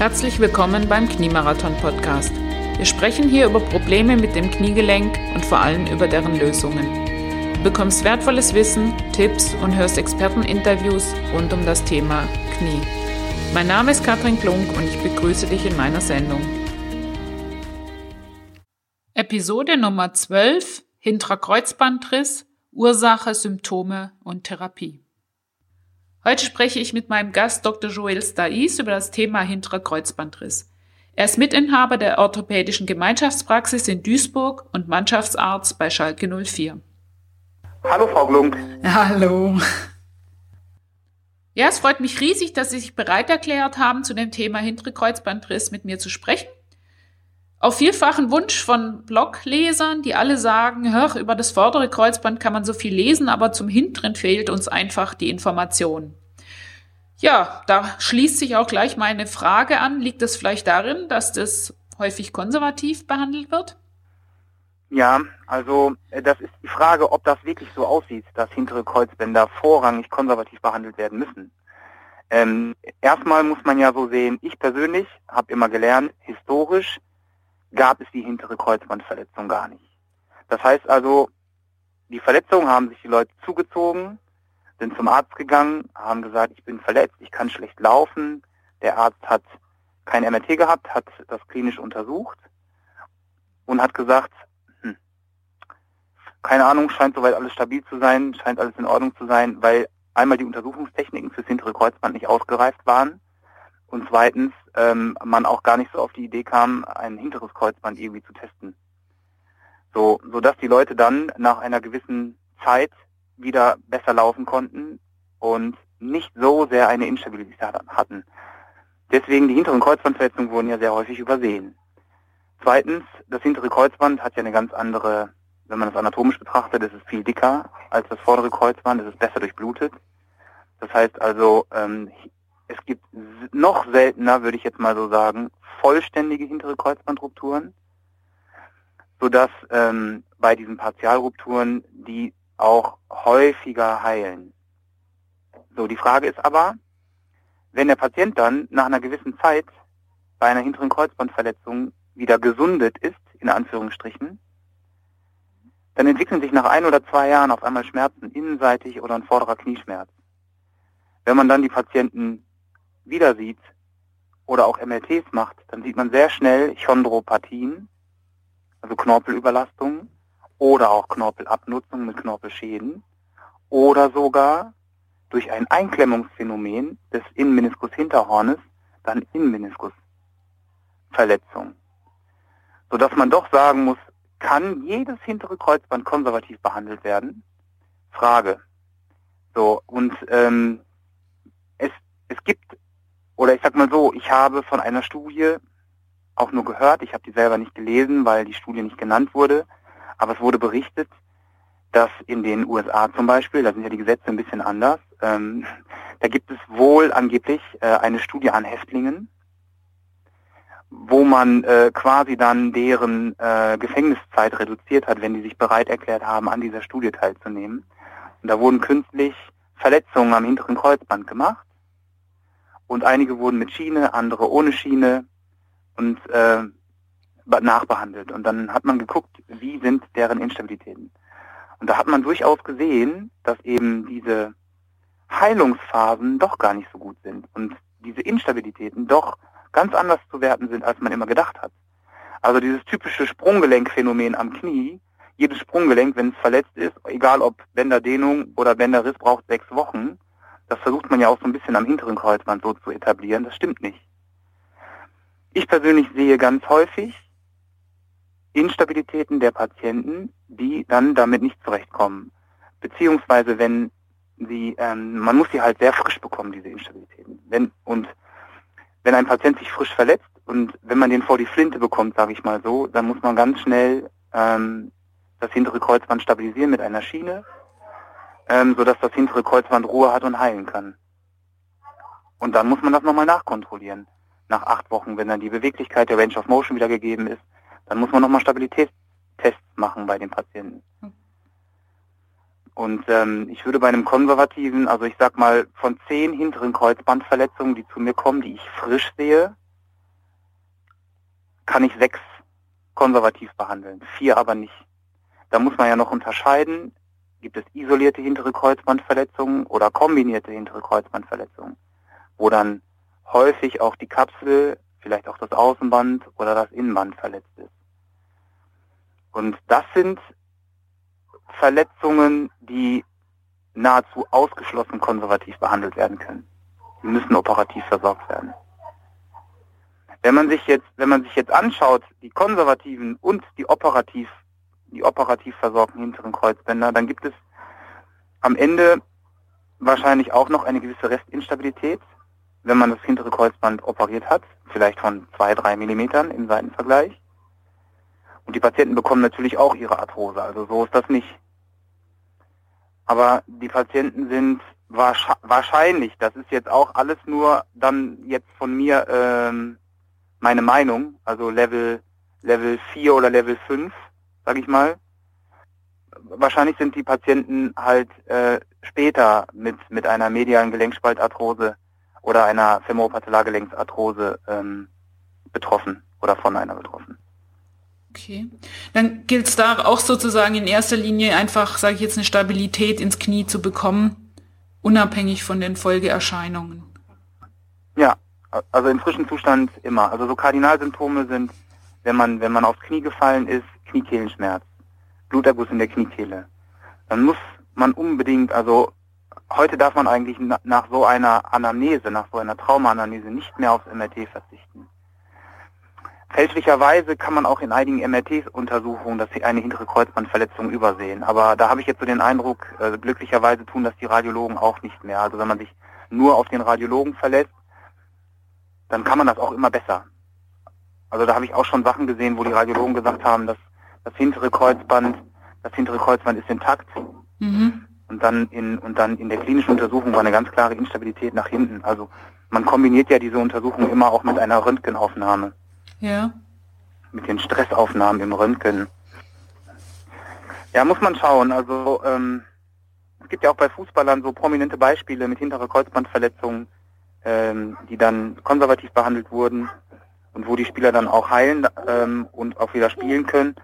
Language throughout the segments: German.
Herzlich willkommen beim Kniemarathon Podcast. Wir sprechen hier über Probleme mit dem Kniegelenk und vor allem über deren Lösungen. Du bekommst wertvolles Wissen, Tipps und hörst Experteninterviews rund um das Thema Knie. Mein Name ist Katrin Klunk und ich begrüße dich in meiner Sendung. Episode Nummer 12 Hinterer Kreuzbandriss, Ursache, Symptome und Therapie. Heute spreche ich mit meinem Gast Dr. Joel Stais über das Thema hinterer Kreuzbandriss. Er ist Mitinhaber der orthopädischen Gemeinschaftspraxis in Duisburg und Mannschaftsarzt bei Schalke 04. Hallo Frau Glunk. Hallo. Ja, es freut mich riesig, dass Sie sich bereit erklärt haben, zu dem Thema hintere Kreuzbandriss mit mir zu sprechen. Auf vielfachen Wunsch von Bloglesern, die alle sagen, hör, über das vordere Kreuzband kann man so viel lesen, aber zum hinteren fehlt uns einfach die Information. Ja, da schließt sich auch gleich meine Frage an. Liegt es vielleicht darin, dass das häufig konservativ behandelt wird? Ja, also äh, das ist die Frage, ob das wirklich so aussieht, dass hintere Kreuzbänder vorrangig konservativ behandelt werden müssen. Ähm, erstmal muss man ja so sehen, ich persönlich habe immer gelernt, historisch gab es die hintere Kreuzbandverletzung gar nicht. Das heißt also, die Verletzung haben sich die Leute zugezogen, sind zum Arzt gegangen, haben gesagt, ich bin verletzt, ich kann schlecht laufen. Der Arzt hat kein MRT gehabt, hat das klinisch untersucht und hat gesagt, hm, keine Ahnung, scheint soweit alles stabil zu sein, scheint alles in Ordnung zu sein, weil einmal die Untersuchungstechniken fürs hintere Kreuzband nicht ausgereift waren und zweitens ähm, man auch gar nicht so auf die Idee kam, ein hinteres Kreuzband irgendwie zu testen. So, so dass die Leute dann nach einer gewissen Zeit wieder besser laufen konnten und nicht so sehr eine Instabilität hatten. Deswegen die hinteren Kreuzbandverletzungen wurden ja sehr häufig übersehen. Zweitens, das hintere Kreuzband hat ja eine ganz andere, wenn man es anatomisch betrachtet, ist es viel dicker als das vordere Kreuzband, es ist besser durchblutet. Das heißt also, ähm, es gibt noch seltener, würde ich jetzt mal so sagen, vollständige hintere Kreuzbandrupturen, sodass ähm, bei diesen Partialrupturen die auch häufiger heilen. So, die Frage ist aber, wenn der Patient dann nach einer gewissen Zeit bei einer hinteren Kreuzbandverletzung wieder gesundet ist, in Anführungsstrichen, dann entwickeln sich nach ein oder zwei Jahren auf einmal Schmerzen innenseitig oder ein vorderer Knieschmerz. Wenn man dann die Patienten wieder sieht oder auch MRTs macht, dann sieht man sehr schnell Chondropathien, also Knorpelüberlastungen oder auch Knorpelabnutzung mit Knorpelschäden oder sogar durch ein Einklemmungsphänomen des Innenmeniskus-Hinterhornes dann Innenmeniskusverletzung. Sodass man doch sagen muss, kann jedes hintere Kreuzband konservativ behandelt werden? Frage. So, und ähm, es, es gibt oder ich sag mal so, ich habe von einer Studie auch nur gehört, ich habe die selber nicht gelesen, weil die Studie nicht genannt wurde, aber es wurde berichtet, dass in den USA zum Beispiel, da sind ja die Gesetze ein bisschen anders, ähm, da gibt es wohl angeblich äh, eine Studie an Häftlingen, wo man äh, quasi dann deren äh, Gefängniszeit reduziert hat, wenn die sich bereit erklärt haben, an dieser Studie teilzunehmen. Und da wurden künstlich Verletzungen am hinteren Kreuzband gemacht und einige wurden mit Schiene, andere ohne Schiene und äh, nachbehandelt. Und dann hat man geguckt, wie sind deren Instabilitäten. Und da hat man durchaus gesehen, dass eben diese Heilungsphasen doch gar nicht so gut sind und diese Instabilitäten doch ganz anders zu werten sind, als man immer gedacht hat. Also dieses typische Sprunggelenkphänomen am Knie, jedes Sprunggelenk, wenn es verletzt ist, egal ob Bänderdehnung oder Bänderriss, braucht sechs Wochen. Das versucht man ja auch so ein bisschen am hinteren Kreuzband so zu etablieren. Das stimmt nicht. Ich persönlich sehe ganz häufig Instabilitäten der Patienten, die dann damit nicht zurechtkommen. Beziehungsweise wenn sie, ähm, man muss sie halt sehr frisch bekommen, diese Instabilitäten. Wenn, und wenn ein Patient sich frisch verletzt und wenn man den vor die Flinte bekommt, sage ich mal so, dann muss man ganz schnell ähm, das hintere Kreuzband stabilisieren mit einer Schiene ähm, sodass das hintere Kreuzband Ruhe hat und heilen kann. Und dann muss man das nochmal nachkontrollieren. Nach acht Wochen, wenn dann die Beweglichkeit der Range of Motion wieder gegeben ist, dann muss man nochmal Stabilitätstests machen bei den Patienten. Und ähm, ich würde bei einem konservativen, also ich sag mal, von zehn hinteren Kreuzbandverletzungen, die zu mir kommen, die ich frisch sehe, kann ich sechs konservativ behandeln, vier aber nicht. Da muss man ja noch unterscheiden, gibt es isolierte hintere Kreuzbandverletzungen oder kombinierte hintere Kreuzbandverletzungen, wo dann häufig auch die Kapsel, vielleicht auch das Außenband oder das Innenband verletzt ist. Und das sind Verletzungen, die nahezu ausgeschlossen konservativ behandelt werden können. Die müssen operativ versorgt werden. Wenn man sich jetzt, wenn man sich jetzt anschaut, die konservativen und die operativ, die operativ versorgten hinteren Kreuzbänder, dann gibt es am Ende wahrscheinlich auch noch eine gewisse Restinstabilität, wenn man das hintere Kreuzband operiert hat, vielleicht von zwei, drei Millimetern im Seitenvergleich. Und die Patienten bekommen natürlich auch ihre Arthrose, also so ist das nicht. Aber die Patienten sind wahrscheinlich, das ist jetzt auch alles nur dann jetzt von mir ähm, meine Meinung, also Level Level 4 oder Level 5, sag ich mal. Wahrscheinlich sind die Patienten halt äh, später mit, mit einer medialen Gelenkspaltarthrose oder einer Femoropatellargelenksarthrose ähm, betroffen oder von einer betroffen. Okay. Dann gilt es da auch sozusagen in erster Linie einfach, sage ich jetzt, eine Stabilität ins Knie zu bekommen, unabhängig von den Folgeerscheinungen. Ja, also im frischen Zustand immer. Also so Kardinalsymptome sind, wenn man, wenn man aufs Knie gefallen ist, Kniekehlenschmerz, Bluterguss in der Kniekehle. Dann muss man unbedingt, also heute darf man eigentlich nach so einer Anamnese, nach so einer Traumaanamnese nicht mehr aufs MRT verzichten. Fälschlicherweise kann man auch in einigen MRT-Untersuchungen dass sie eine hintere Kreuzbandverletzung übersehen. Aber da habe ich jetzt so den Eindruck, äh, glücklicherweise tun das die Radiologen auch nicht mehr. Also wenn man sich nur auf den Radiologen verlässt, dann kann man das auch immer besser. Also da habe ich auch schon Sachen gesehen, wo die Radiologen gesagt haben, dass das hintere Kreuzband, das hintere Kreuzband ist intakt. Mhm. Und dann in und dann in der klinischen Untersuchung war eine ganz klare Instabilität nach hinten. Also man kombiniert ja diese Untersuchung immer auch mit einer Röntgenaufnahme. Ja. Mit den Stressaufnahmen im Röntgen. Ja, muss man schauen. Also ähm, es gibt ja auch bei Fußballern so prominente Beispiele mit hinterer Kreuzbandverletzungen, ähm, die dann konservativ behandelt wurden und wo die Spieler dann auch heilen ähm, und auch wieder spielen können.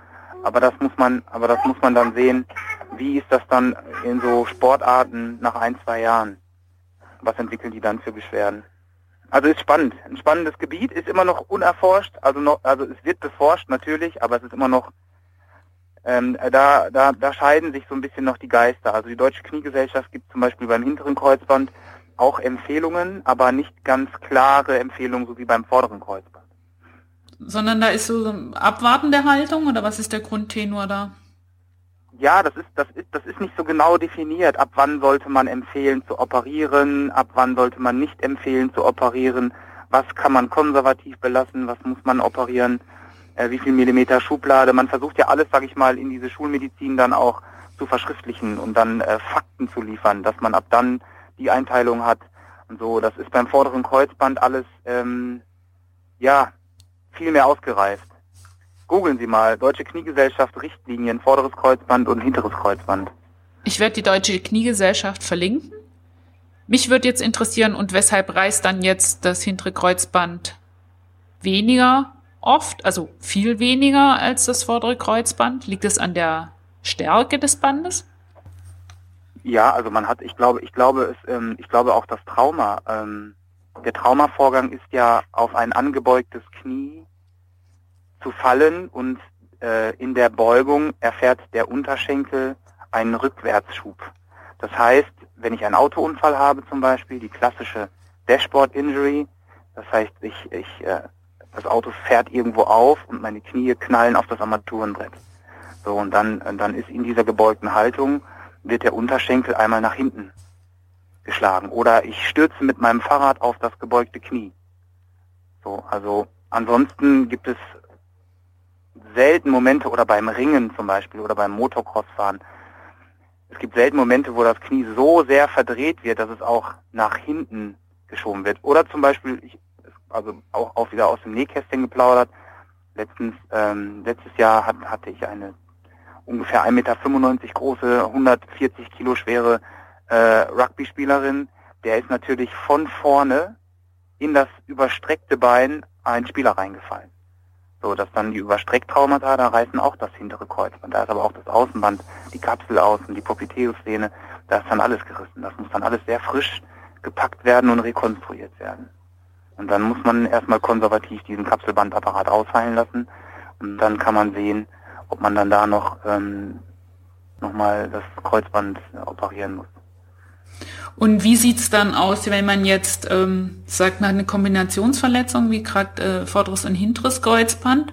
Aber das muss man, aber das muss man dann sehen, wie ist das dann in so Sportarten nach ein, zwei Jahren? Was entwickeln die dann für Beschwerden? Also ist spannend. Ein spannendes Gebiet, ist immer noch unerforscht, also noch, also es wird beforscht natürlich, aber es ist immer noch ähm, da, da, da scheiden sich so ein bisschen noch die Geister. Also die Deutsche Kniegesellschaft gibt zum Beispiel beim hinteren Kreuzband auch Empfehlungen, aber nicht ganz klare Empfehlungen, so wie beim vorderen Kreuzband. Sondern da ist so Abwarten der Haltung oder was ist der Grundtenor da? Ja, das ist, das ist, das ist nicht so genau definiert. Ab wann sollte man empfehlen zu operieren? Ab wann sollte man nicht empfehlen zu operieren? Was kann man konservativ belassen? Was muss man operieren? Äh, wie viel Millimeter Schublade? Man versucht ja alles, sage ich mal, in diese Schulmedizin dann auch zu verschriftlichen und dann äh, Fakten zu liefern, dass man ab dann die Einteilung hat und so. Das ist beim vorderen Kreuzband alles, ähm, ja, viel mehr ausgereift. Googeln Sie mal, Deutsche Kniegesellschaft Richtlinien, vorderes Kreuzband und hinteres Kreuzband. Ich werde die Deutsche Kniegesellschaft verlinken. Mich würde jetzt interessieren, und weshalb reißt dann jetzt das hintere Kreuzband weniger oft, also viel weniger als das vordere Kreuzband? Liegt es an der Stärke des Bandes? Ja, also man hat, ich glaube, ich glaube, es, ähm, ich glaube auch das Trauma. Ähm, der Traumavorgang ist ja auf ein angebeugtes Knie zu fallen und äh, in der Beugung erfährt der Unterschenkel einen Rückwärtsschub. Das heißt, wenn ich einen Autounfall habe zum Beispiel, die klassische Dashboard Injury, das heißt, ich, ich, äh, das Auto fährt irgendwo auf und meine Knie knallen auf das Armaturenbrett. So, und dann, dann ist in dieser gebeugten Haltung, wird der Unterschenkel einmal nach hinten geschlagen. Oder ich stürze mit meinem Fahrrad auf das gebeugte Knie. So, also ansonsten gibt es selten Momente oder beim Ringen zum Beispiel oder beim Motocrossfahren. Es gibt selten Momente, wo das Knie so sehr verdreht wird, dass es auch nach hinten geschoben wird. Oder zum Beispiel, ich, also auch, auch wieder aus dem Nähkästchen geplaudert. Letztens, ähm, letztes Jahr hat, hatte ich eine ungefähr 1,95 Meter große, 140 Kilo schwere äh, Rugby-Spielerin. Der ist natürlich von vorne in das überstreckte Bein ein Spieler reingefallen. So, dass dann die Überstrecktraumata, da reißen auch das hintere Kreuzband. Da ist aber auch das Außenband, die Kapsel außen, die Popliteus-Szene, da ist dann alles gerissen. Das muss dann alles sehr frisch gepackt werden und rekonstruiert werden. Und dann muss man erstmal konservativ diesen Kapselbandapparat ausheilen lassen und dann kann man sehen, ob man dann da noch ähm, nochmal das Kreuzband operieren muss. Und wie sieht's dann aus, wenn man jetzt ähm, sagt, man hat eine Kombinationsverletzung, wie gerade äh, vorderes und hinteres Kreuzband?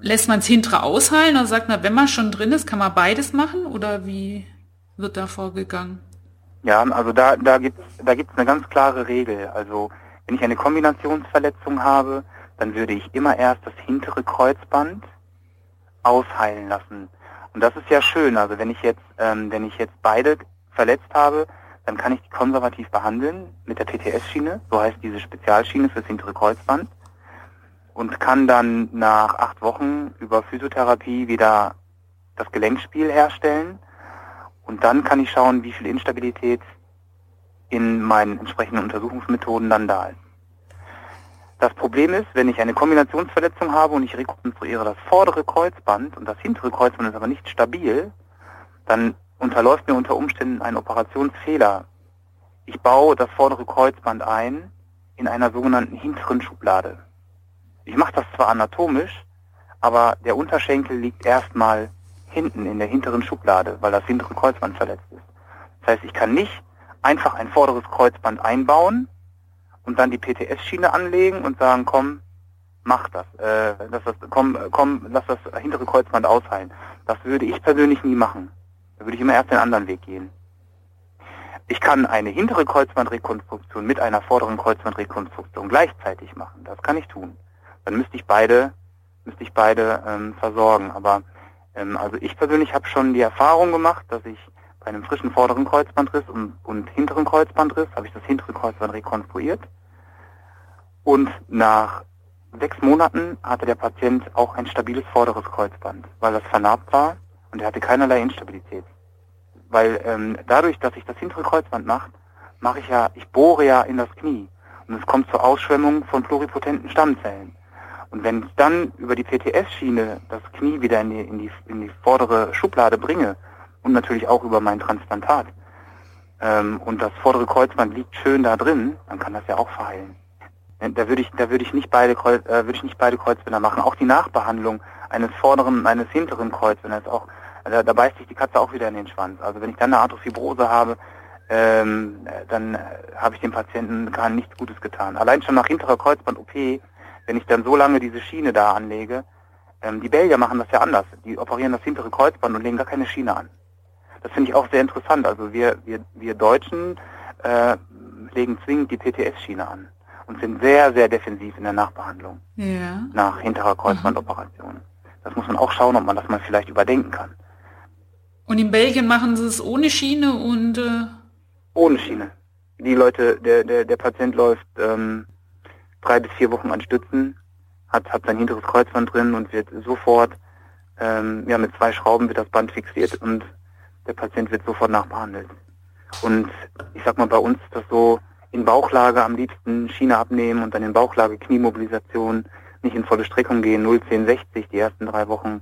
Lässt man es hintere ausheilen oder sagt man, wenn man schon drin ist, kann man beides machen? Oder wie wird da vorgegangen? Ja, also da, da gibt es da gibt's eine ganz klare Regel. Also wenn ich eine Kombinationsverletzung habe, dann würde ich immer erst das hintere Kreuzband ausheilen lassen. Und das ist ja schön. Also wenn ich jetzt, ähm, wenn ich jetzt beide verletzt habe, dann kann ich die konservativ behandeln mit der TTS-Schiene, so heißt diese Spezialschiene fürs hintere Kreuzband, und kann dann nach acht Wochen über Physiotherapie wieder das Gelenkspiel herstellen. Und dann kann ich schauen, wie viel Instabilität in meinen entsprechenden Untersuchungsmethoden dann da ist. Das Problem ist, wenn ich eine Kombinationsverletzung habe und ich rekonstruiere das vordere Kreuzband und das hintere Kreuzband ist aber nicht stabil, dann unterläuft mir unter Umständen ein Operationsfehler. Ich baue das vordere Kreuzband ein in einer sogenannten hinteren Schublade. Ich mache das zwar anatomisch, aber der Unterschenkel liegt erstmal hinten in der hinteren Schublade, weil das hintere Kreuzband verletzt ist. Das heißt, ich kann nicht einfach ein vorderes Kreuzband einbauen und dann die PTS-Schiene anlegen und sagen, komm, mach das, äh, lass das, komm, komm, lass das hintere Kreuzband ausheilen. Das würde ich persönlich nie machen. Da würde ich immer erst den anderen Weg gehen. Ich kann eine hintere Kreuzbandrekonstruktion mit einer vorderen Kreuzbandrekonstruktion gleichzeitig machen. Das kann ich tun. Dann müsste ich beide, müsste ich beide ähm, versorgen. Aber ähm, also ich persönlich habe schon die Erfahrung gemacht, dass ich bei einem frischen vorderen Kreuzbandriss und, und hinteren Kreuzbandriss habe ich das hintere Kreuzband rekonstruiert. Und nach sechs Monaten hatte der Patient auch ein stabiles vorderes Kreuzband, weil das vernarbt war und er hatte keinerlei Instabilität. Weil ähm, dadurch, dass ich das hintere Kreuzband mache, mache ich ja, ich bohre ja in das Knie und es kommt zur Ausschwemmung von pluripotenten Stammzellen. Und wenn ich dann über die PTS-Schiene das Knie wieder in die, in, die, in die vordere Schublade bringe und natürlich auch über mein Transplantat ähm, und das vordere Kreuzband liegt schön da drin, dann kann das ja auch verheilen. Da würde ich, da würde ich nicht beide Kreuz, äh, würde ich nicht beide Kreuzbänder machen. Auch die Nachbehandlung eines vorderen, eines hinteren Kreuzbänders auch, da, da beißt sich die Katze auch wieder in den Schwanz. Also wenn ich dann eine Arthrofibrose habe, ähm, dann habe ich dem Patienten gar nichts Gutes getan. Allein schon nach hinterer Kreuzband-OP, wenn ich dann so lange diese Schiene da anlege, ähm, die Belgier machen das ja anders. Die operieren das hintere Kreuzband und legen gar keine Schiene an. Das finde ich auch sehr interessant. Also wir, wir, wir Deutschen äh, legen zwingend die PTS-Schiene an und sind sehr, sehr defensiv in der Nachbehandlung ja. nach hinterer Kreuzbandoperation. Das muss man auch schauen, ob man das mal vielleicht überdenken kann. Und in Belgien machen sie es ohne Schiene und äh ohne Schiene. Die Leute, der, der, der Patient läuft ähm, drei bis vier Wochen an Stützen, hat, hat sein hinteres Kreuzband drin und wird sofort, ähm, ja, mit zwei Schrauben wird das Band fixiert und der Patient wird sofort nachbehandelt. Und ich sag mal, bei uns ist das so, in Bauchlage am liebsten Schiene abnehmen und dann in Bauchlage Kniemobilisation, nicht in volle Streckung gehen, 0, 10, 60 die ersten drei Wochen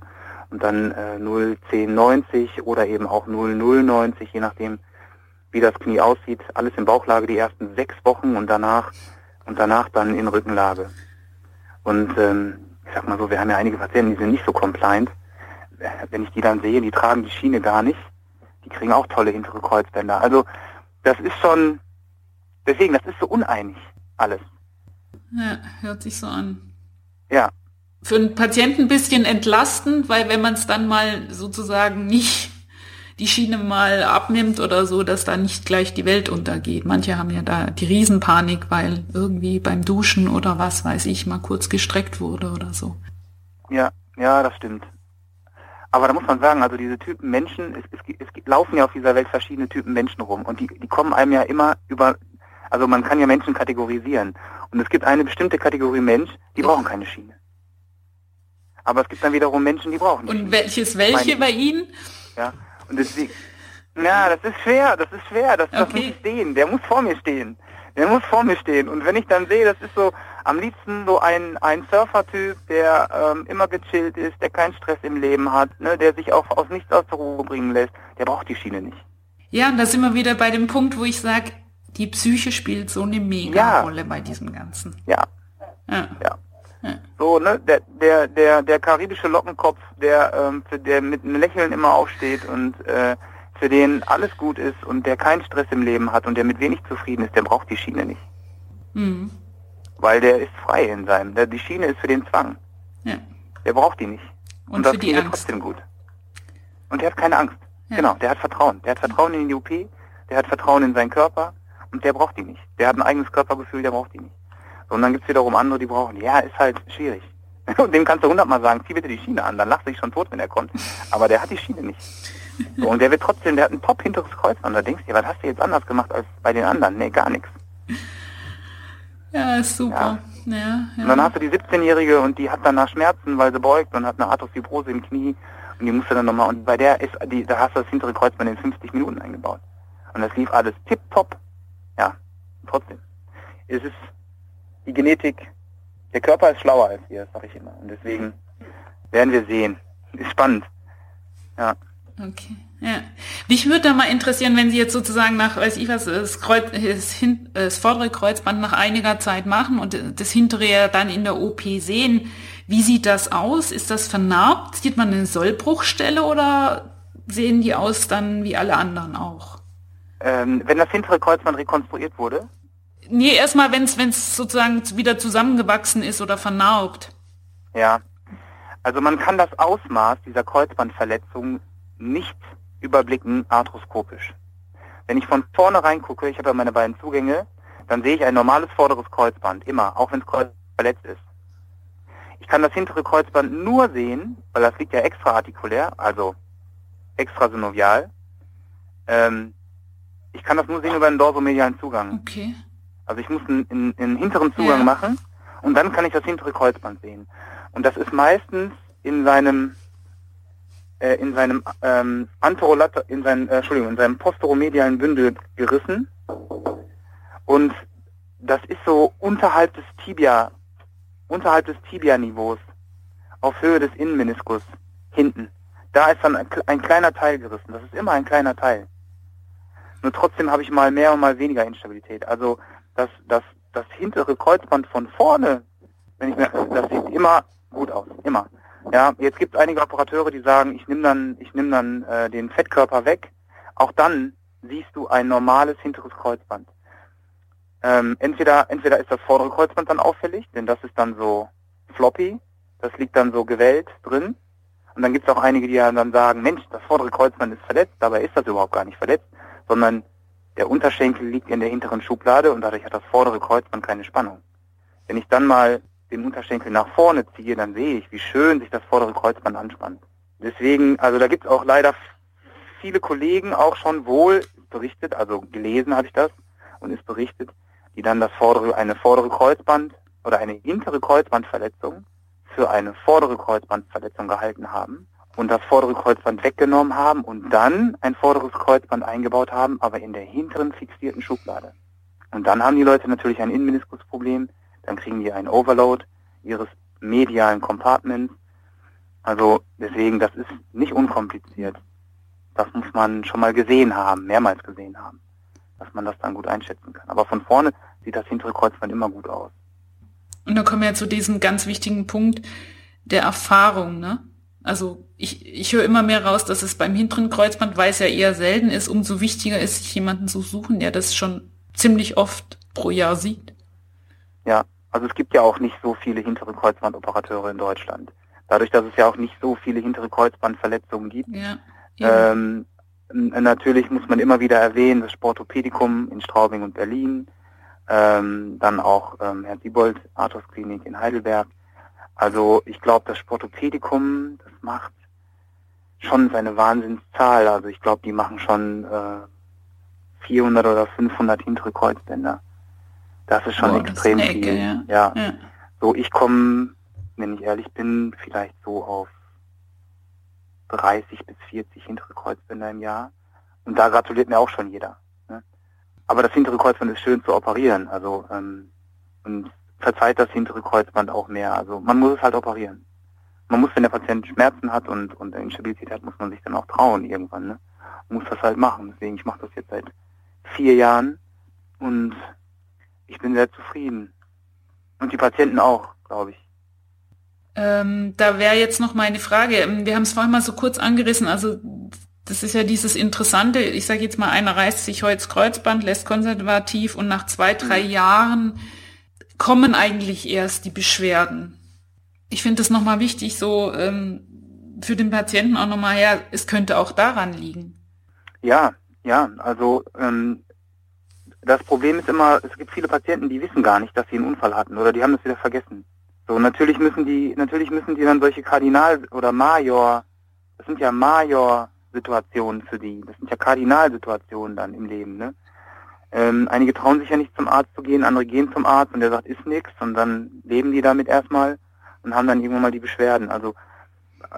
und dann äh, 0, 10, 90 oder eben auch 0, 0, 90, je nachdem, wie das Knie aussieht. Alles in Bauchlage die ersten sechs Wochen und danach und danach dann in Rückenlage. Und ähm, ich sag mal so, wir haben ja einige Patienten, die sind nicht so compliant. Wenn ich die dann sehe, die tragen die Schiene gar nicht, die kriegen auch tolle hintere Kreuzbänder. Also das ist schon, deswegen, das ist so uneinig alles. Ja, hört sich so an. Ja. Für einen Patienten ein bisschen entlastend, weil wenn man es dann mal sozusagen nicht die Schiene mal abnimmt oder so, dass da nicht gleich die Welt untergeht. Manche haben ja da die Riesenpanik, weil irgendwie beim Duschen oder was weiß ich mal kurz gestreckt wurde oder so. Ja, ja, das stimmt. Aber da muss man sagen, also diese Typen Menschen, es, es, es laufen ja auf dieser Welt verschiedene Typen Menschen rum und die, die kommen einem ja immer über, also man kann ja Menschen kategorisieren. Und es gibt eine bestimmte Kategorie Mensch, die ja. brauchen keine Schiene. Aber es gibt dann wiederum Menschen, die brauchen die Und welches welche bei Ihnen? Ja, und deswegen, ja, das ist schwer, das ist schwer, das, okay. das muss ich sehen, der muss vor mir stehen. Der muss vor mir stehen. Und wenn ich dann sehe, das ist so Am liebsten so ein, ein Surfer-Typ, der ähm, immer gechillt ist, der keinen Stress im Leben hat, ne, der sich auch aus nichts aus der Ruhe bringen lässt, der braucht die Schiene nicht. Ja, und da sind wir wieder bei dem Punkt, wo ich sage, die Psyche spielt so eine mega ja. Rolle bei diesem Ganzen. Ja. Ja. ja. So, ne, der, der, der, der karibische Lockenkopf, der, ähm, für der mit einem Lächeln immer aufsteht und äh, für den alles gut ist und der keinen Stress im Leben hat und der mit wenig zufrieden ist, der braucht die Schiene nicht. Mhm. Weil der ist frei in seinem. Der, die Schiene ist für den Zwang. Ja. Der braucht die nicht. Und, und das für die Angst. trotzdem gut. Und der hat keine Angst. Ja. Genau, der hat Vertrauen. Der hat Vertrauen in die UP, der hat Vertrauen in seinen Körper und der braucht die nicht. Der hat ein eigenes Körpergefühl, der braucht die nicht. Und dann gibt's wiederum andere, die brauchen, ja, ist halt schwierig. Und dem kannst du hundertmal sagen, zieh bitte die Schiene an, dann lacht sich schon tot, wenn er kommt. Aber der hat die Schiene nicht. So, und der wird trotzdem, der hat ein top hinteres Kreuz und da denkst du dir, was hast du jetzt anders gemacht als bei den anderen? Nee, gar nichts. Ja, ist super. Ja. Ja, ja. Und dann hast du die 17-Jährige und die hat danach Schmerzen, weil sie beugt und hat eine Arthrofibrose im Knie und die musste dann nochmal, und bei der ist, die, da hast du das hintere Kreuzband in 50 Minuten eingebaut. Und das lief alles tipptopp. Ja, trotzdem. Es ist die Genetik, der Körper ist schlauer als wir, sag ich immer. Und deswegen werden wir sehen. Ist spannend. Ja. Okay. Ja. Mich würde da mal interessieren, wenn Sie jetzt sozusagen nach, weiß ich was, das, Kreuz, das, hin, das vordere Kreuzband nach einiger Zeit machen und das hintere ja dann in der OP sehen. Wie sieht das aus? Ist das vernarbt? Sieht man eine Sollbruchstelle oder sehen die aus dann wie alle anderen auch? Ähm, wenn das hintere Kreuzband rekonstruiert wurde? Nee, erstmal, wenn es sozusagen wieder zusammengewachsen ist oder vernarbt. Ja. Also man kann das Ausmaß dieser Kreuzbandverletzung nicht überblicken arthroskopisch. Wenn ich von vorne reingucke, ich habe ja meine beiden Zugänge, dann sehe ich ein normales vorderes Kreuzband, immer, auch wenn Kreuz verletzt ist. Ich kann das hintere Kreuzband nur sehen, weil das liegt ja extraartikulär, also extrasynovial. Ähm, ich kann das nur sehen über einen dorsomedialen Zugang. Okay. Also ich muss einen, einen, einen hinteren Zugang ja. machen und dann kann ich das hintere Kreuzband sehen. Und das ist meistens in seinem äh, in seinem ähm, Anterolater, in seinem, äh, Entschuldigung, in seinem posteromedialen Bündel gerissen. Und das ist so unterhalb des Tibia, unterhalb des Tibia-Niveaus, auf Höhe des Innenmeniskus, hinten. Da ist dann ein, ein kleiner Teil gerissen. Das ist immer ein kleiner Teil. Nur trotzdem habe ich mal mehr und mal weniger Instabilität. Also das, das, das hintere Kreuzband von vorne, wenn ich mir, das sieht immer gut aus, immer. Ja, jetzt gibt es einige Operateure, die sagen, ich nehme dann, ich nehme dann äh, den Fettkörper weg. Auch dann siehst du ein normales hinteres Kreuzband. Ähm, entweder, entweder ist das vordere Kreuzband dann auffällig, denn das ist dann so floppy, das liegt dann so gewellt drin. Und dann gibt es auch einige, die dann sagen, Mensch, das vordere Kreuzband ist verletzt, dabei ist das überhaupt gar nicht verletzt, sondern der Unterschenkel liegt in der hinteren Schublade und dadurch hat das vordere Kreuzband keine Spannung. Wenn ich dann mal den Unterschenkel nach vorne ziehe, dann sehe ich, wie schön sich das vordere Kreuzband anspannt. Deswegen, also da gibt es auch leider viele Kollegen auch schon wohl berichtet, also gelesen habe ich das und ist berichtet, die dann das vordere, eine vordere Kreuzband oder eine hintere Kreuzbandverletzung für eine vordere Kreuzbandverletzung gehalten haben und das vordere Kreuzband weggenommen haben und dann ein vorderes Kreuzband eingebaut haben, aber in der hinteren fixierten Schublade. Und dann haben die Leute natürlich ein Innenmeniskusproblem, dann kriegen die einen Overload ihres medialen Compartments. Also deswegen, das ist nicht unkompliziert. Das muss man schon mal gesehen haben, mehrmals gesehen haben, dass man das dann gut einschätzen kann. Aber von vorne sieht das hintere Kreuzband immer gut aus. Und dann kommen wir zu diesem ganz wichtigen Punkt der Erfahrung, ne? Also ich, ich höre immer mehr raus, dass es beim hinteren Kreuzband, weil es ja eher selten ist, umso wichtiger ist, sich jemanden zu suchen, der das schon ziemlich oft pro Jahr sieht. Ja, also es gibt ja auch nicht so viele hintere Kreuzbandoperateure in Deutschland. Dadurch, dass es ja auch nicht so viele hintere Kreuzbandverletzungen gibt. Ja, ähm, natürlich muss man immer wieder erwähnen, das Sportopädikum in Straubing und Berlin, ähm, dann auch ähm, Herr Siebold, Arthos Klinik in Heidelberg. Also ich glaube, das Sportopädikum, das macht schon seine Wahnsinnszahl. Also ich glaube, die machen schon äh, 400 oder 500 hintere Kreuzbänder. Das ist schon Boah, extrem ist Ecke, viel. Ja. Ja. ja. So, ich komme, wenn ich ehrlich bin, vielleicht so auf 30 bis 40 hintere Kreuzbänder im Jahr. Und da gratuliert mir auch schon jeder. Ne? Aber das hintere Kreuzband ist schön zu operieren. Also ähm, und verzeiht das hintere Kreuzband auch mehr. Also man muss es halt operieren. Man muss, wenn der Patient Schmerzen hat und, und Instabilität hat, muss man sich dann auch trauen irgendwann. Ne? Man muss das halt machen. Deswegen, ich mache das jetzt seit vier Jahren und ich bin sehr zufrieden. Und die Patienten auch, glaube ich. Ähm, da wäre jetzt noch meine Frage. Ähm, wir haben es vorhin mal so kurz angerissen. Also das ist ja dieses Interessante. Ich sage jetzt mal, einer reißt sich heute Kreuzband, lässt konservativ und nach zwei, drei mhm. Jahren kommen eigentlich erst die Beschwerden. Ich finde es nochmal wichtig, so ähm, für den Patienten auch nochmal her, es könnte auch daran liegen. Ja, ja, also ähm, das Problem ist immer, es gibt viele Patienten, die wissen gar nicht, dass sie einen Unfall hatten oder die haben das wieder vergessen. So, natürlich müssen die, natürlich müssen die dann solche Kardinal- oder Major, das sind ja Major-Situationen für die, das sind ja Kardinalsituationen dann im Leben, ne? Ähm, einige trauen sich ja nicht zum Arzt zu gehen, andere gehen zum Arzt und der sagt, ist nichts und dann leben die damit erstmal und haben dann irgendwann mal die Beschwerden. Also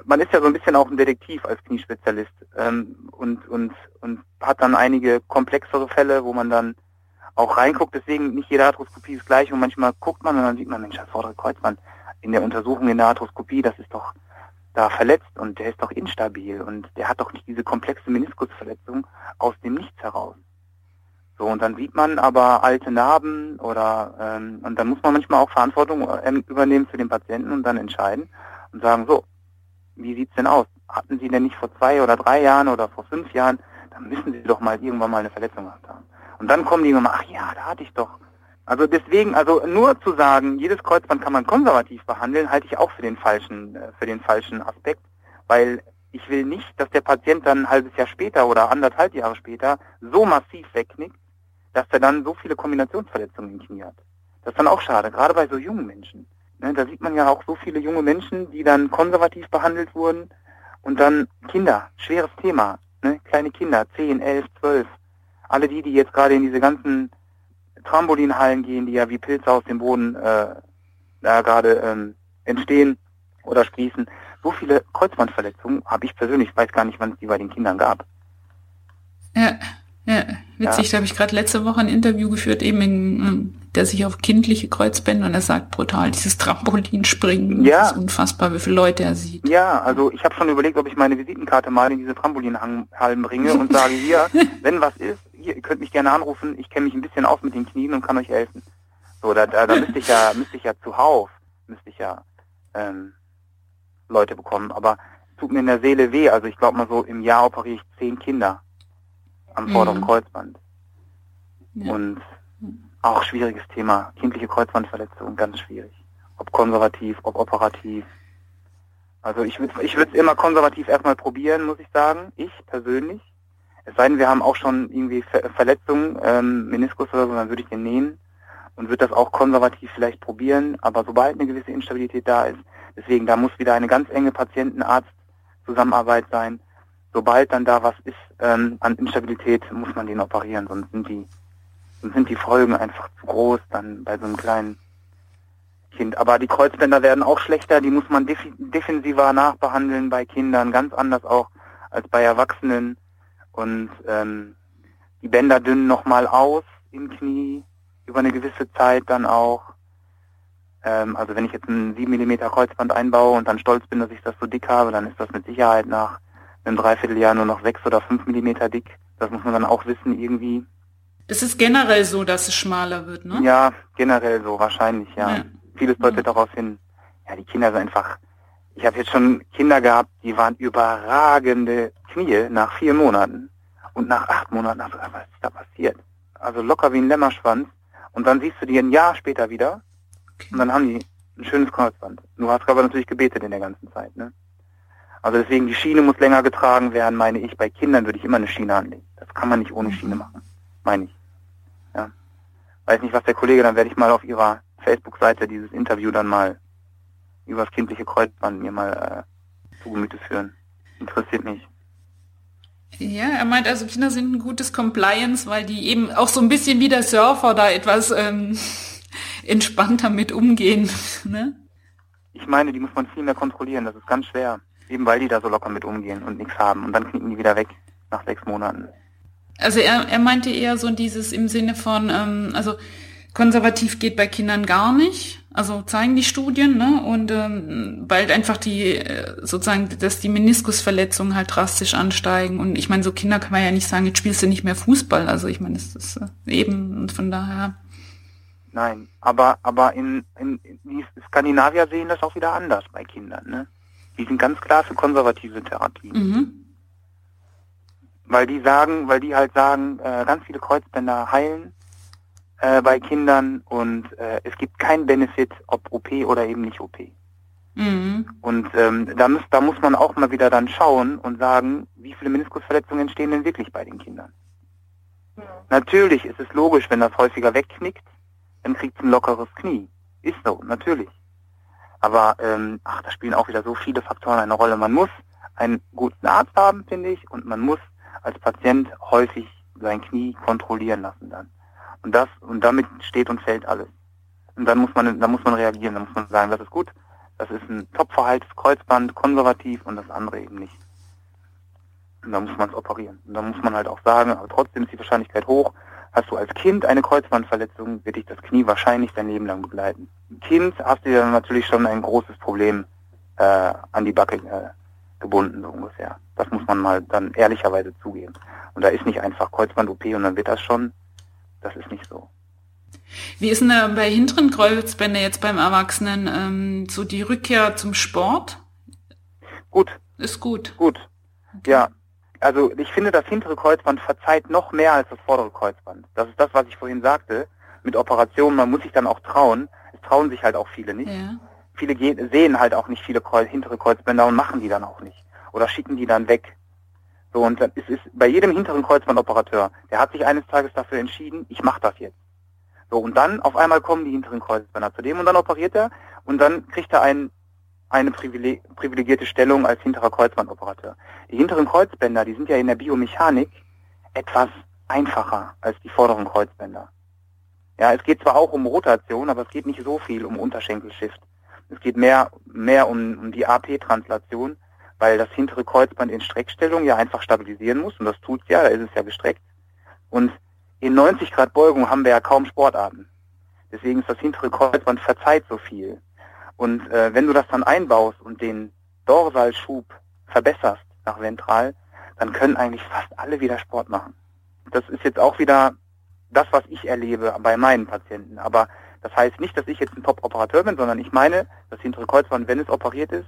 man ist ja so ein bisschen auch ein Detektiv als Kniespezialist ähm, und, und, und hat dann einige komplexere Fälle, wo man dann auch reinguckt. Deswegen nicht jede Arthroskopie ist gleich und manchmal guckt man und dann sieht man, Mensch, das vordere Kreuzband in der Untersuchung in der Arthroskopie, das ist doch da verletzt und der ist doch instabil und der hat doch nicht diese komplexe Meniskusverletzung aus dem Nichts heraus. So, und dann sieht man aber alte Narben oder ähm, und dann muss man manchmal auch Verantwortung ähm, übernehmen für den Patienten und dann entscheiden und sagen, so, wie sieht's denn aus? Hatten Sie denn nicht vor zwei oder drei Jahren oder vor fünf Jahren, dann müssen Sie doch mal irgendwann mal eine Verletzung gehabt haben. Und dann kommen die immer, ach ja, da hatte ich doch. Also deswegen, also nur zu sagen, jedes Kreuzband kann man konservativ behandeln, halte ich auch für den falschen, äh, für den falschen Aspekt, weil ich will nicht, dass der Patient dann ein halbes Jahr später oder anderthalb Jahre später so massiv wegknickt, dass er dann so viele Kombinationsverletzungen im Knie hat. Das ist dann auch schade, gerade bei so jungen Menschen. Ne, da sieht man ja auch so viele junge Menschen, die dann konservativ behandelt wurden und dann Kinder, schweres Thema, ne, kleine Kinder, 10, 11, 12. Alle die, die jetzt gerade in diese ganzen Trampolinhallen gehen, die ja wie Pilze aus dem Boden äh, da gerade ähm, entstehen oder sprießen. So viele Kreuzbandverletzungen habe ich persönlich, weiß gar nicht, wann es die bei den Kindern gab. Ja. Ja, witzig, ja. da habe ich gerade letzte Woche ein Interview geführt, eben in, ähm, der sich auf kindliche Kreuzbänder und er sagt brutal, dieses Trampolinspringen, ja. das ist unfassbar, wie viele Leute er sieht. Ja, also ich habe schon überlegt, ob ich meine Visitenkarte mal in diese Trampolinhallen bringe und sage, hier, wenn was ist, hier, ihr könnt mich gerne anrufen, ich kenne mich ein bisschen aus mit den Knien und kann euch helfen. So, da, da, da müsste ich ja, müsste ich ja zuhauf, müsste ich ja ähm, Leute bekommen, aber es tut mir in der Seele weh, also ich glaube mal so, im Jahr operiere ich zehn Kinder am vorderen mhm. Kreuzband. Ja. Und auch schwieriges Thema. Kindliche Kreuzbandverletzung, ganz schwierig. Ob konservativ, ob operativ. Also ich würde ich würde es immer konservativ erstmal probieren, muss ich sagen. Ich persönlich. Es sei denn, wir haben auch schon irgendwie Ver Verletzungen, ähm, Meniskus oder so, dann würde ich den nähen und würde das auch konservativ vielleicht probieren. Aber sobald eine gewisse Instabilität da ist, deswegen, da muss wieder eine ganz enge Patientenarzt-Zusammenarbeit sein sobald dann da was ist ähm, an Instabilität, muss man den operieren, sonst sind die sonst sind die Folgen einfach zu groß dann bei so einem kleinen Kind. Aber die Kreuzbänder werden auch schlechter, die muss man def defensiver nachbehandeln bei Kindern, ganz anders auch als bei Erwachsenen. Und ähm, die Bänder dünnen nochmal aus im Knie über eine gewisse Zeit dann auch. Ähm, also wenn ich jetzt ein 7 mm Kreuzband einbaue und dann stolz bin, dass ich das so dick habe, dann ist das mit Sicherheit nach einem Dreivierteljahr nur noch sechs oder fünf Millimeter dick. Das muss man dann auch wissen irgendwie. Das ist generell so, dass es schmaler wird, ne? Ja, generell so, wahrscheinlich, ja. ja. Vieles deutet ja. darauf hin. Ja, die Kinder sind einfach. Ich habe jetzt schon Kinder gehabt, die waren überragende Knie nach vier Monaten. Und nach acht Monaten hast du was ist da passiert? Also locker wie ein Lämmerschwanz. Und dann siehst du die ein Jahr später wieder. Okay. Und dann haben die ein schönes Kreuzband. Du hast aber natürlich gebetet in der ganzen Zeit, ne? Also deswegen, die Schiene muss länger getragen werden, meine ich. Bei Kindern würde ich immer eine Schiene anlegen. Das kann man nicht ohne Schiene machen, meine ich. Ja. Weiß nicht, was der Kollege, dann werde ich mal auf ihrer Facebook-Seite dieses Interview dann mal über das kindliche Kreuzband mir mal äh, zu Gemüte führen. Interessiert mich. Ja, er meint also, Kinder sind ein gutes Compliance, weil die eben auch so ein bisschen wie der Surfer da etwas ähm, entspannter mit umgehen. Ne? Ich meine, die muss man viel mehr kontrollieren, das ist ganz schwer. Eben weil die da so locker mit umgehen und nichts haben. Und dann knicken die wieder weg nach sechs Monaten. Also er, er meinte eher so dieses im Sinne von, ähm, also Konservativ geht bei Kindern gar nicht. Also zeigen die Studien, ne? Und ähm, weil einfach die äh, sozusagen, dass die Meniskusverletzungen halt drastisch ansteigen. Und ich meine, so Kinder kann man ja nicht sagen, jetzt spielst du nicht mehr Fußball. Also ich meine, das ist äh, eben und von daher. Nein, aber aber in, in, in die Skandinavier sehen das auch wieder anders bei Kindern, ne? Die sind ganz klar für konservative Therapien. Mhm. Weil die sagen, weil die halt sagen, äh, ganz viele Kreuzbänder heilen äh, bei Kindern und äh, es gibt keinen Benefit, ob OP oder eben nicht OP. Mhm. Und ähm, da, muss, da muss man auch mal wieder dann schauen und sagen, wie viele Meniskusverletzungen entstehen denn wirklich bei den Kindern. Ja. Natürlich ist es logisch, wenn das häufiger wegknickt, dann kriegt es ein lockeres Knie. Ist so, natürlich. Aber ähm, ach, da spielen auch wieder so viele Faktoren eine Rolle. Man muss einen guten Arzt haben, finde ich, und man muss als Patient häufig sein Knie kontrollieren lassen dann. Und das, und damit steht und fällt alles. Und dann muss man, dann muss man reagieren, dann muss man sagen, das ist gut, das ist ein Topverhaltes Kreuzband, konservativ und das andere eben nicht. Und dann muss man es operieren. Und dann muss man halt auch sagen, aber trotzdem ist die Wahrscheinlichkeit hoch, hast du als Kind eine Kreuzbandverletzung, wird dich das Knie wahrscheinlich dein Leben lang begleiten. Kind hast du ja natürlich schon ein großes Problem äh, an die Backe äh, gebunden, so ungefähr. Das muss man mal dann ehrlicherweise zugeben. Und da ist nicht einfach Kreuzband-OP und dann wird das schon das ist nicht so. Wie ist denn da bei hinteren Kreuzbänder jetzt beim Erwachsenen ähm, so die Rückkehr zum Sport? Gut. Ist gut. Gut. Ja. Also ich finde, das hintere Kreuzband verzeiht noch mehr als das vordere Kreuzband. Das ist das, was ich vorhin sagte. Mit Operationen, man muss sich dann auch trauen. Es trauen sich halt auch viele nicht. Ja. Viele sehen halt auch nicht viele Kreuz hintere Kreuzbänder und machen die dann auch nicht. Oder schicken die dann weg. So, und es ist bei jedem hinteren Kreuzbandoperateur, der hat sich eines Tages dafür entschieden, ich mache das jetzt. So, und dann auf einmal kommen die hinteren Kreuzbänder zu dem und dann operiert er und dann kriegt er ein, eine privilegierte Stellung als hinterer Kreuzbandoperateur. Die hinteren Kreuzbänder, die sind ja in der Biomechanik etwas einfacher als die vorderen Kreuzbänder. Ja, es geht zwar auch um Rotation, aber es geht nicht so viel um Unterschenkelshift. Es geht mehr, mehr um, um die AP-Translation weil das hintere Kreuzband in Streckstellung ja einfach stabilisieren muss und das tut es ja, da ist es ja gestreckt. Und in 90 Grad Beugung haben wir ja kaum Sportarten. Deswegen ist das hintere Kreuzband verzeiht so viel. Und äh, wenn du das dann einbaust und den Dorsalschub verbesserst nach ventral, dann können eigentlich fast alle wieder Sport machen. Das ist jetzt auch wieder das, was ich erlebe bei meinen Patienten. Aber das heißt nicht, dass ich jetzt ein Top-Operateur bin, sondern ich meine, das hintere Kreuzband, wenn es operiert ist,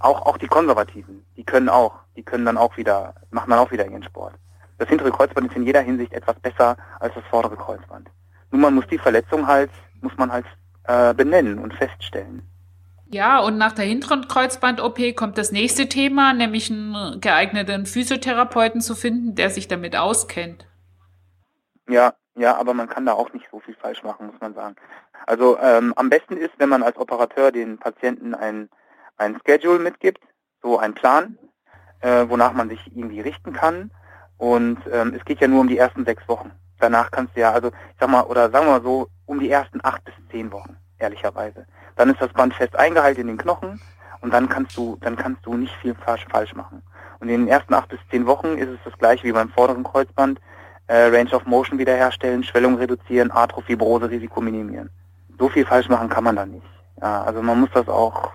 auch, auch die Konservativen, die können auch, die können dann auch wieder, machen dann auch wieder ihren Sport. Das hintere Kreuzband ist in jeder Hinsicht etwas besser als das vordere Kreuzband. Nun, man muss die Verletzung halt, muss man halt äh, benennen und feststellen. Ja, und nach der hinteren Kreuzband-OP kommt das nächste Thema, nämlich einen geeigneten Physiotherapeuten zu finden, der sich damit auskennt. Ja, ja, aber man kann da auch nicht so viel falsch machen, muss man sagen. Also ähm, am besten ist, wenn man als Operateur den Patienten ein ein Schedule mitgibt, so ein Plan, äh, wonach man sich irgendwie richten kann. Und ähm, es geht ja nur um die ersten sechs Wochen. Danach kannst du ja, also ich sag mal, oder sagen wir mal so, um die ersten acht bis zehn Wochen, ehrlicherweise. Dann ist das Band fest eingehalten in den Knochen und dann kannst du, dann kannst du nicht viel falsch, falsch machen. Und in den ersten acht bis zehn Wochen ist es das gleiche wie beim vorderen Kreuzband. Äh, Range of Motion wiederherstellen, Schwellung reduzieren, Arthrofibrose, Risiko minimieren. So viel falsch machen kann man da nicht. Ja, also man muss das auch,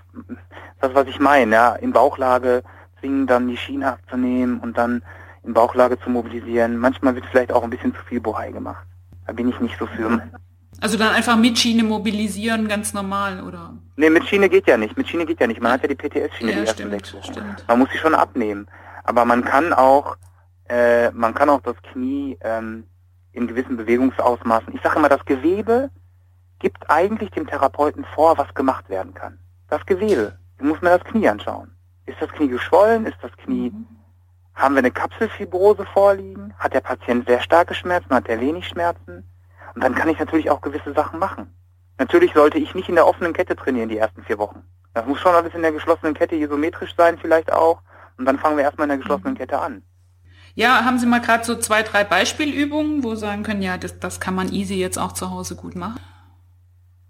das was ich meine, ja, in Bauchlage zwingen, dann die Schiene abzunehmen und dann in Bauchlage zu mobilisieren. Manchmal wird vielleicht auch ein bisschen zu viel Bohai gemacht. Da bin ich nicht so für. Also dann einfach mit Schiene mobilisieren, ganz normal, oder? Nee, mit Schiene geht ja nicht. Mit Schiene geht ja nicht. Man hat ja die PTS-Schiene ja, die ersten stimmt, sechs stimmt. Man muss sie schon abnehmen. Aber man kann auch, äh, man kann auch das Knie ähm, in gewissen Bewegungsausmaßen. Ich sage immer, das Gewebe gibt eigentlich dem Therapeuten vor, was gemacht werden kann. Das Gewebe. Du musst mir das Knie anschauen. Ist das Knie geschwollen? Ist das Knie, mhm. Haben wir eine Kapselfibrose vorliegen? Hat der Patient sehr starke Schmerzen? Hat er wenig Schmerzen? Und dann kann ich natürlich auch gewisse Sachen machen. Natürlich sollte ich nicht in der offenen Kette trainieren die ersten vier Wochen. Das muss schon alles in der geschlossenen Kette isometrisch sein vielleicht auch. Und dann fangen wir erstmal in der geschlossenen. Kette an. Ja, haben Sie mal gerade so zwei, drei Beispielübungen, wo Sie sagen können, ja, das, das kann man easy jetzt auch zu Hause gut machen?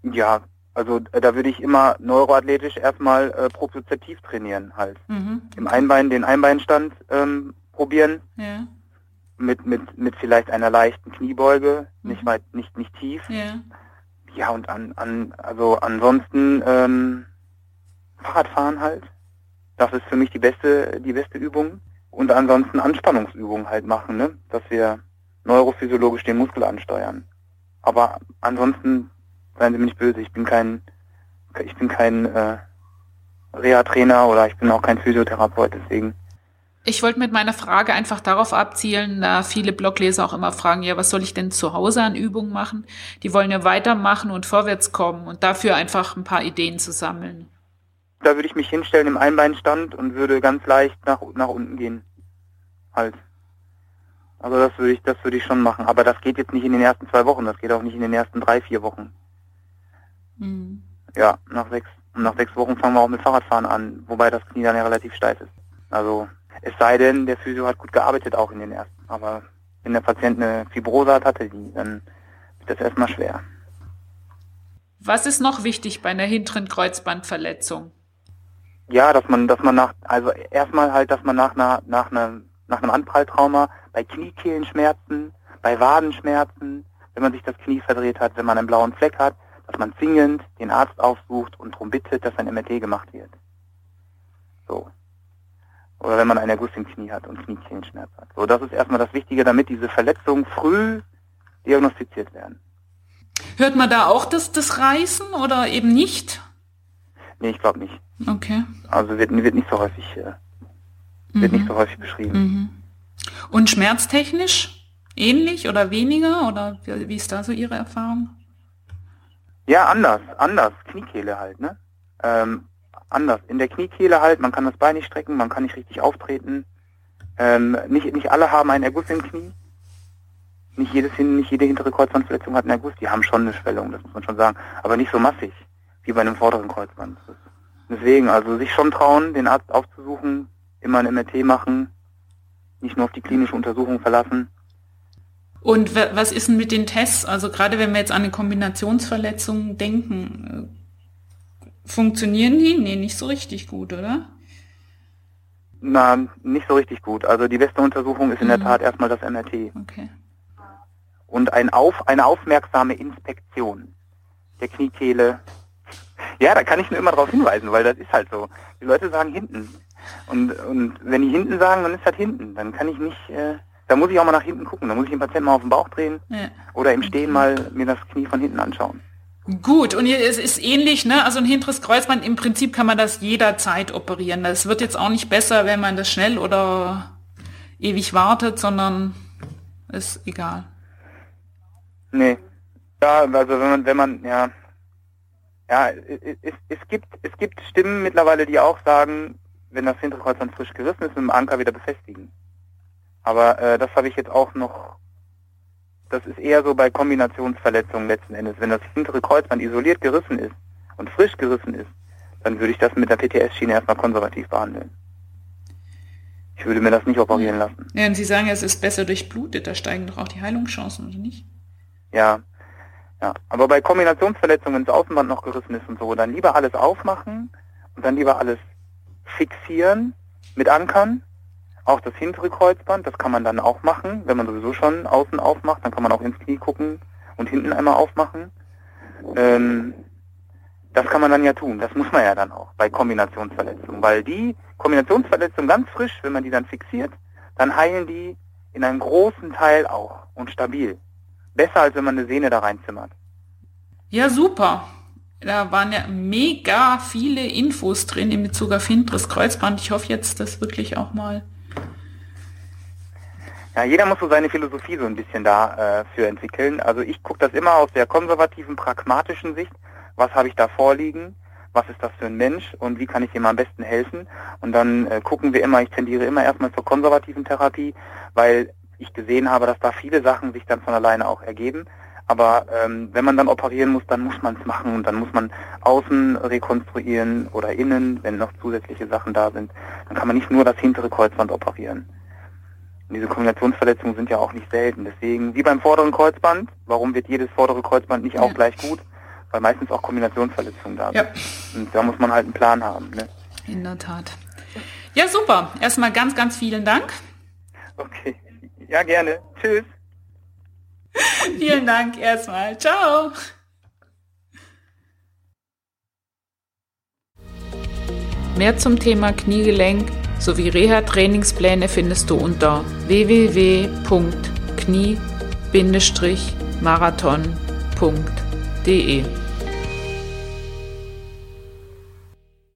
Ja, also äh, da würde ich immer neuroathletisch erstmal äh, propriozeptiv trainieren halt. Mhm. Im Einbein den Einbeinstand ähm, probieren. Ja. mit, mit, mit vielleicht einer leichten Kniebeuge, mhm. nicht weit, nicht, nicht tief. Ja. Ja, und an, an, also ansonsten ähm, Fahrradfahren halt. Das ist für mich die beste, die beste Übung. Und ansonsten Anspannungsübungen halt machen, ne? Dass wir neurophysiologisch den Muskel ansteuern. Aber ansonsten, seien Sie mir nicht böse, ich bin kein, ich bin kein äh, Reha-Trainer oder ich bin auch kein Physiotherapeut, deswegen ich wollte mit meiner Frage einfach darauf abzielen, da viele Blogleser auch immer fragen, ja, was soll ich denn zu Hause an Übungen machen? Die wollen ja weitermachen und vorwärts kommen und dafür einfach ein paar Ideen zu sammeln. Da würde ich mich hinstellen im Einbeinstand und würde ganz leicht nach, nach unten gehen. Halt. Also das würde ich, das würde ich schon machen. Aber das geht jetzt nicht in den ersten zwei Wochen, das geht auch nicht in den ersten drei, vier Wochen. Mhm. Ja, nach sechs, nach sechs Wochen fangen wir auch mit Fahrradfahren an, wobei das Knie dann ja relativ steif ist. Also es sei denn, der Physio hat gut gearbeitet auch in den ersten. Aber wenn der Patient eine Fibrose hat, hatte die, dann wird das erstmal schwer. Was ist noch wichtig bei einer hinteren Kreuzbandverletzung? Ja, dass man, dass man nach, also erstmal halt, dass man nach einer, nach einem, nach einem Anpralltrauma bei Kniekehlenschmerzen, bei Wadenschmerzen, wenn man sich das Knie verdreht hat, wenn man einen blauen Fleck hat, dass man zwingend den Arzt aufsucht und darum bittet, dass ein MRT gemacht wird. So. Oder wenn man einen Erguss im Knie hat und Kniekehenschmerz hat. So, das ist erstmal das Wichtige, damit diese Verletzungen früh diagnostiziert werden. Hört man da auch das, das Reißen oder eben nicht? Nee, ich glaube nicht. Okay. Also wird, wird nicht so häufig, äh, wird mhm. nicht so häufig beschrieben. Mhm. Und schmerztechnisch ähnlich oder weniger oder wie ist da so Ihre Erfahrung? Ja, anders, anders. Kniekehle halt, ne? Ähm, anders. In der Kniekehle halt, man kann das Bein nicht strecken, man kann nicht richtig auftreten. Ähm, nicht, nicht alle haben einen Erguss im Knie. Nicht jedes nicht jede hintere Kreuzbandverletzung hat einen Erguss. Die haben schon eine Schwellung, das muss man schon sagen. Aber nicht so massig wie bei einem vorderen Kreuzband. Deswegen, also sich schon trauen, den Arzt aufzusuchen, immer ein MRT machen, nicht nur auf die klinische Untersuchung verlassen. Und was ist denn mit den Tests? Also gerade wenn wir jetzt an eine Kombinationsverletzung denken, Funktionieren die? Nee, nicht so richtig gut, oder? Na, nicht so richtig gut. Also die beste Untersuchung ist in mhm. der Tat erstmal das MRT. Okay. Und ein auf, eine aufmerksame Inspektion der Kniekehle. Ja, da kann ich nur immer darauf hinweisen, weil das ist halt so. Die Leute sagen hinten. Und, und wenn die hinten sagen, dann ist das hinten. Dann kann ich nicht, äh, da muss ich auch mal nach hinten gucken. Da muss ich den Patienten mal auf den Bauch drehen ja. oder im Stehen mal mir das Knie von hinten anschauen. Gut, und es ist ähnlich, ne? Also ein hinteres Kreuzband, im Prinzip kann man das jederzeit operieren. Das wird jetzt auch nicht besser, wenn man das schnell oder ewig wartet, sondern ist egal. Nee. Ja, also wenn man, wenn man, ja, ja, es, es gibt, es gibt Stimmen mittlerweile, die auch sagen, wenn das hintere Kreuzband frisch gerissen ist, mit dem Anker wieder befestigen. Aber äh, das habe ich jetzt auch noch das ist eher so bei Kombinationsverletzungen letzten Endes. Wenn das hintere Kreuzband isoliert gerissen ist und frisch gerissen ist, dann würde ich das mit der PTS-Schiene erstmal konservativ behandeln. Ich würde mir das nicht operieren lassen. Ja, und Sie sagen, es ist besser durchblutet, da steigen doch auch die Heilungschancen, oder nicht? Ja, ja. Aber bei Kombinationsverletzungen, wenn das Außenband noch gerissen ist und so, dann lieber alles aufmachen und dann lieber alles fixieren mit Ankern auch das hintere Kreuzband, das kann man dann auch machen, wenn man sowieso schon außen aufmacht, dann kann man auch ins Knie gucken und hinten einmal aufmachen. Ähm, das kann man dann ja tun, das muss man ja dann auch bei Kombinationsverletzungen, weil die Kombinationsverletzungen ganz frisch, wenn man die dann fixiert, dann heilen die in einem großen Teil auch und stabil. Besser als wenn man eine Sehne da reinzimmert. Ja, super. Da waren ja mega viele Infos drin in Bezug auf hinteres Kreuzband. Ich hoffe jetzt, dass wirklich auch mal ja, jeder muss so seine Philosophie so ein bisschen da äh, entwickeln. Also ich gucke das immer aus der konservativen, pragmatischen Sicht. Was habe ich da vorliegen? Was ist das für ein Mensch und wie kann ich ihm am besten helfen? Und dann äh, gucken wir immer, ich tendiere immer erstmal zur konservativen Therapie, weil ich gesehen habe, dass da viele Sachen sich dann von alleine auch ergeben. Aber ähm, wenn man dann operieren muss, dann muss man es machen und dann muss man außen rekonstruieren oder innen, wenn noch zusätzliche Sachen da sind. Dann kann man nicht nur das hintere Kreuzband operieren. Und diese Kombinationsverletzungen sind ja auch nicht selten. Deswegen, wie beim vorderen Kreuzband, warum wird jedes vordere Kreuzband nicht ja. auch gleich gut? Weil meistens auch Kombinationsverletzungen da sind. Ja. Und da muss man halt einen Plan haben. Ne? In der Tat. Ja, super. Erstmal ganz, ganz vielen Dank. Okay. Ja, gerne. Tschüss. Vielen Dank erstmal. Ciao. Mehr zum Thema Kniegelenk sowie Reha-Trainingspläne findest du unter www.knie-marathon.de.